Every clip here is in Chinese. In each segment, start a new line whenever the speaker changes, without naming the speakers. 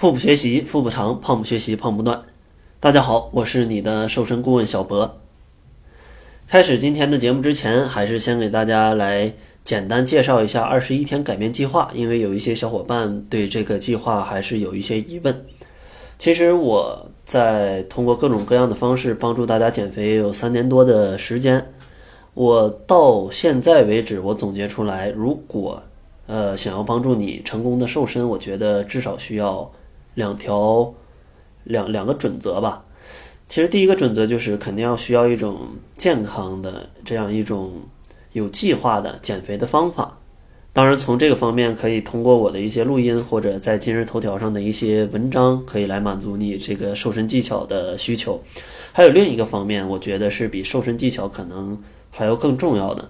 腹部学习，腹部长；胖不学习，胖不断。大家好，我是你的瘦身顾问小博。开始今天的节目之前，还是先给大家来简单介绍一下二十一天改变计划，因为有一些小伙伴对这个计划还是有一些疑问。其实我在通过各种各样的方式帮助大家减肥有三年多的时间，我到现在为止，我总结出来，如果呃想要帮助你成功的瘦身，我觉得至少需要。两条，两两个准则吧。其实第一个准则就是肯定要需要一种健康的这样一种有计划的减肥的方法。当然，从这个方面可以通过我的一些录音或者在今日头条上的一些文章，可以来满足你这个瘦身技巧的需求。还有另一个方面，我觉得是比瘦身技巧可能还要更重要的。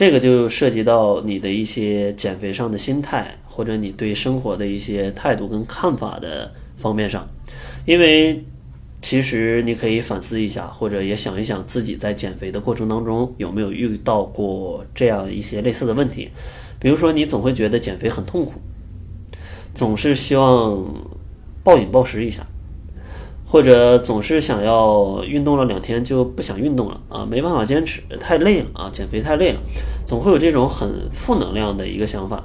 这个就涉及到你的一些减肥上的心态。或者你对生活的一些态度跟看法的方面上，因为其实你可以反思一下，或者也想一想自己在减肥的过程当中有没有遇到过这样一些类似的问题。比如说，你总会觉得减肥很痛苦，总是希望暴饮暴食一下，或者总是想要运动了两天就不想运动了啊，没办法坚持，太累了啊，减肥太累了，总会有这种很负能量的一个想法。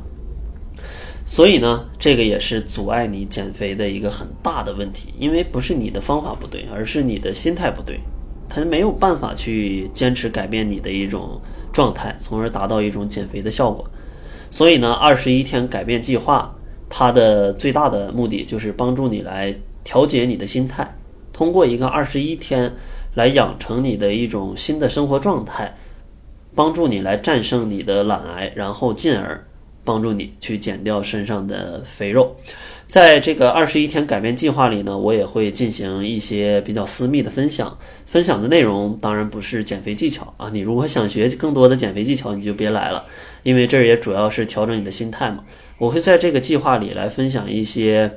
所以呢，这个也是阻碍你减肥的一个很大的问题，因为不是你的方法不对，而是你的心态不对，他没有办法去坚持改变你的一种状态，从而达到一种减肥的效果。所以呢，二十一天改变计划，它的最大的目的就是帮助你来调节你的心态，通过一个二十一天来养成你的一种新的生活状态，帮助你来战胜你的懒癌，然后进而。帮助你去减掉身上的肥肉，在这个二十一天改变计划里呢，我也会进行一些比较私密的分享。分享的内容当然不是减肥技巧啊，你如果想学更多的减肥技巧，你就别来了，因为这也主要是调整你的心态嘛。我会在这个计划里来分享一些，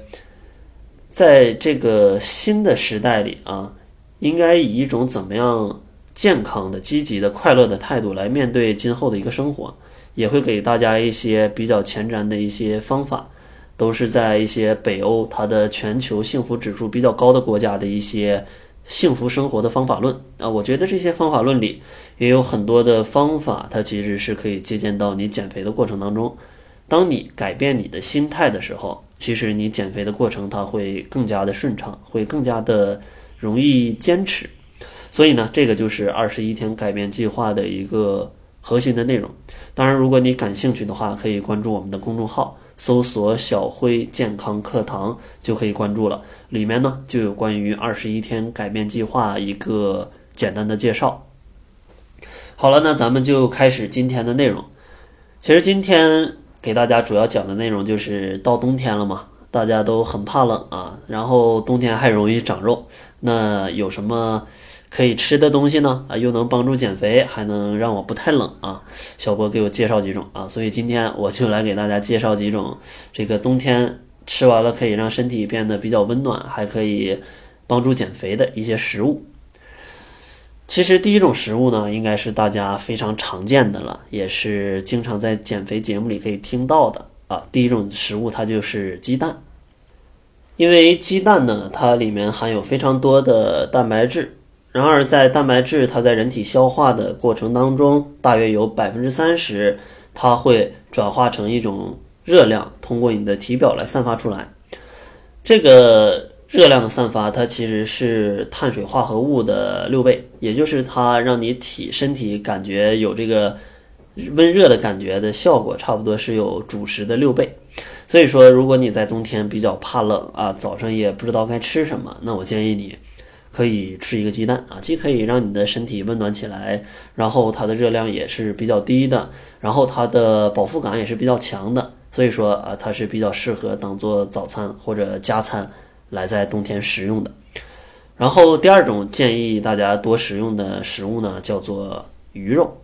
在这个新的时代里啊，应该以一种怎么样健康的、积极的、快乐的态度来面对今后的一个生活。也会给大家一些比较前瞻的一些方法，都是在一些北欧它的全球幸福指数比较高的国家的一些幸福生活的方法论啊。我觉得这些方法论里也有很多的方法，它其实是可以借鉴到你减肥的过程当中。当你改变你的心态的时候，其实你减肥的过程它会更加的顺畅，会更加的容易坚持。所以呢，这个就是二十一天改变计划的一个核心的内容。当然，如果你感兴趣的话，可以关注我们的公众号，搜索“小辉健康课堂”就可以关注了。里面呢就有关于二十一天改变计划一个简单的介绍。好了，那咱们就开始今天的内容。其实今天给大家主要讲的内容就是到冬天了嘛，大家都很怕冷啊，然后冬天还容易长肉，那有什么？可以吃的东西呢啊，又能帮助减肥，还能让我不太冷啊。小波给我介绍几种啊，所以今天我就来给大家介绍几种这个冬天吃完了可以让身体变得比较温暖，还可以帮助减肥的一些食物。其实第一种食物呢，应该是大家非常常见的了，也是经常在减肥节目里可以听到的啊。第一种食物它就是鸡蛋，因为鸡蛋呢，它里面含有非常多的蛋白质。然而，在蛋白质它在人体消化的过程当中，大约有百分之三十，它会转化成一种热量，通过你的体表来散发出来。这个热量的散发，它其实是碳水化合物的六倍，也就是它让你体身体感觉有这个温热的感觉的效果，差不多是有主食的六倍。所以说，如果你在冬天比较怕冷啊，早上也不知道该吃什么，那我建议你。可以吃一个鸡蛋啊，既可以让你的身体温暖起来，然后它的热量也是比较低的，然后它的饱腹感也是比较强的，所以说啊，它是比较适合当做早餐或者加餐来在冬天食用的。然后第二种建议大家多食用的食物呢，叫做鱼肉，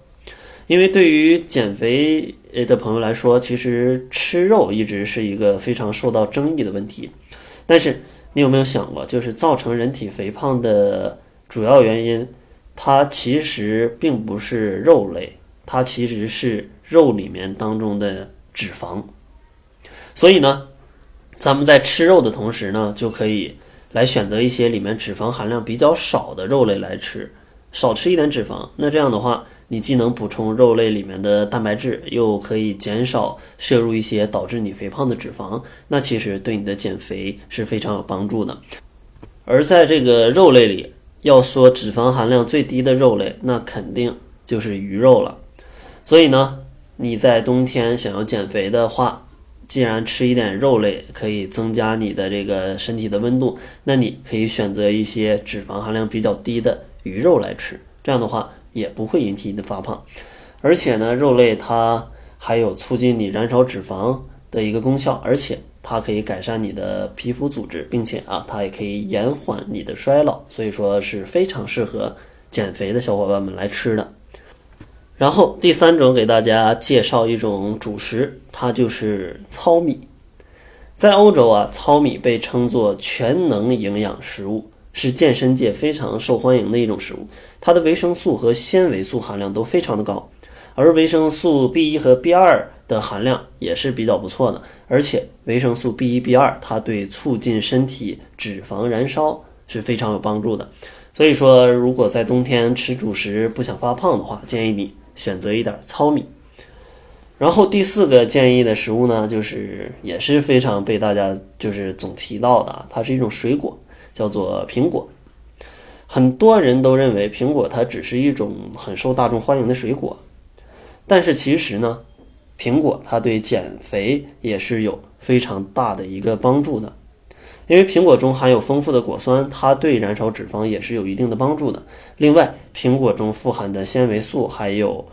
因为对于减肥的朋友来说，其实吃肉一直是一个非常受到争议的问题，但是。你有没有想过，就是造成人体肥胖的主要原因，它其实并不是肉类，它其实是肉里面当中的脂肪。所以呢，咱们在吃肉的同时呢，就可以来选择一些里面脂肪含量比较少的肉类来吃，少吃一点脂肪。那这样的话，你既能补充肉类里面的蛋白质，又可以减少摄入一些导致你肥胖的脂肪。那其实对你的减肥是非常有帮助的。而在这个肉类里，要说脂肪含量最低的肉类，那肯定就是鱼肉了。所以呢，你在冬天想要减肥的话，既然吃一点肉类可以增加你的这个身体的温度，那你可以选择一些脂肪含量比较低的鱼肉来吃。这样的话也不会引起你的发胖。而且呢，肉类它还有促进你燃烧脂肪的一个功效，而且。它可以改善你的皮肤组织，并且啊，它也可以延缓你的衰老，所以说是非常适合减肥的小伙伴们来吃的。然后第三种给大家介绍一种主食，它就是糙米。在欧洲啊，糙米被称作全能营养食物，是健身界非常受欢迎的一种食物。它的维生素和纤维素含量都非常的高，而维生素 B 一和 B 二。的含量也是比较不错的，而且维生素 B 一、B 二，它对促进身体脂肪燃烧是非常有帮助的。所以说，如果在冬天吃主食不想发胖的话，建议你选择一点糙米。然后第四个建议的食物呢，就是也是非常被大家就是总提到的，它是一种水果，叫做苹果。很多人都认为苹果它只是一种很受大众欢迎的水果，但是其实呢。苹果它对减肥也是有非常大的一个帮助的，因为苹果中含有丰富的果酸，它对燃烧脂肪也是有一定的帮助的。另外，苹果中富含的纤维素还有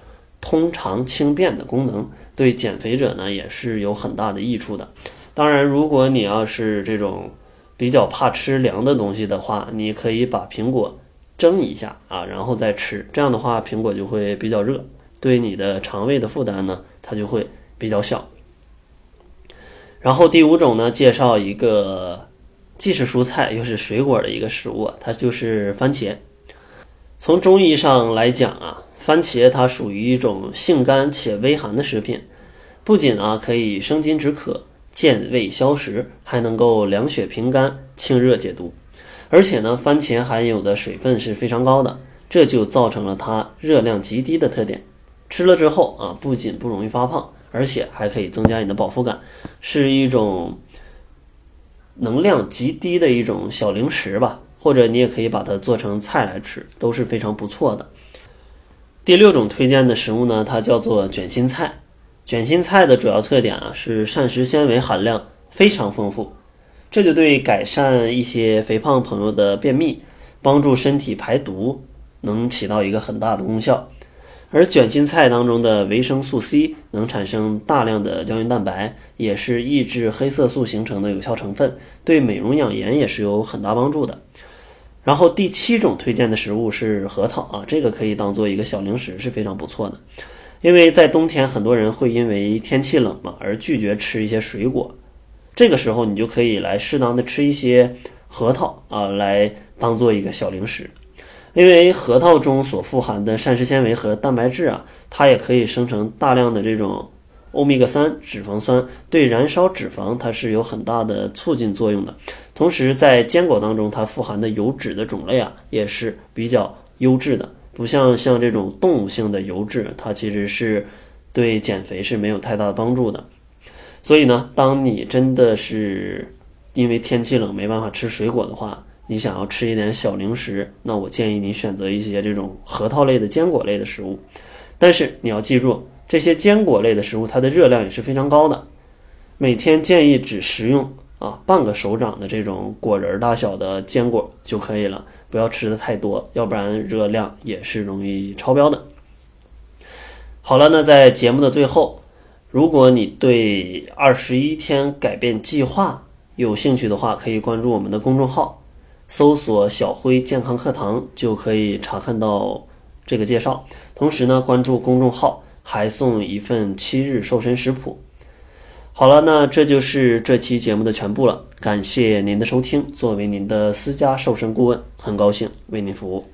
通肠轻便的功能，对减肥者呢也是有很大的益处的。当然，如果你要是这种比较怕吃凉的东西的话，你可以把苹果蒸一下啊，然后再吃，这样的话苹果就会比较热。对你的肠胃的负担呢，它就会比较小。然后第五种呢，介绍一个既是蔬菜又是水果的一个食物，它就是番茄。从中医上来讲啊，番茄它属于一种性甘且微寒的食品，不仅啊可以生津止渴、健胃消食，还能够凉血平肝、清热解毒。而且呢，番茄含有的水分是非常高的，这就造成了它热量极低的特点。吃了之后啊，不仅不容易发胖，而且还可以增加你的饱腹感，是一种能量极低的一种小零食吧，或者你也可以把它做成菜来吃，都是非常不错的。第六种推荐的食物呢，它叫做卷心菜。卷心菜的主要特点啊是膳食纤维含量非常丰富，这就对改善一些肥胖朋友的便秘、帮助身体排毒，能起到一个很大的功效。而卷心菜当中的维生素 C 能产生大量的胶原蛋白，也是抑制黑色素形成的有效成分，对美容养颜也是有很大帮助的。然后第七种推荐的食物是核桃啊，这个可以当做一个小零食，是非常不错的。因为在冬天，很多人会因为天气冷嘛而拒绝吃一些水果，这个时候你就可以来适当的吃一些核桃啊，来当做一个小零食。因为核桃中所富含的膳食纤维和蛋白质啊，它也可以生成大量的这种欧米伽三脂肪酸，对燃烧脂肪它是有很大的促进作用的。同时，在坚果当中，它富含的油脂的种类啊，也是比较优质的，不像像这种动物性的油脂，它其实是对减肥是没有太大的帮助的。所以呢，当你真的是因为天气冷没办法吃水果的话，你想要吃一点小零食，那我建议你选择一些这种核桃类的坚果类的食物。但是你要记住，这些坚果类的食物它的热量也是非常高的，每天建议只食用啊半个手掌的这种果仁大小的坚果就可以了，不要吃的太多，要不然热量也是容易超标的。好了，那在节目的最后，如果你对二十一天改变计划有兴趣的话，可以关注我们的公众号。搜索“小辉健康课堂”就可以查看到这个介绍。同时呢，关注公众号还送一份七日瘦身食谱。好了，那这就是这期节目的全部了。感谢您的收听。作为您的私家瘦身顾问，很高兴为您服务。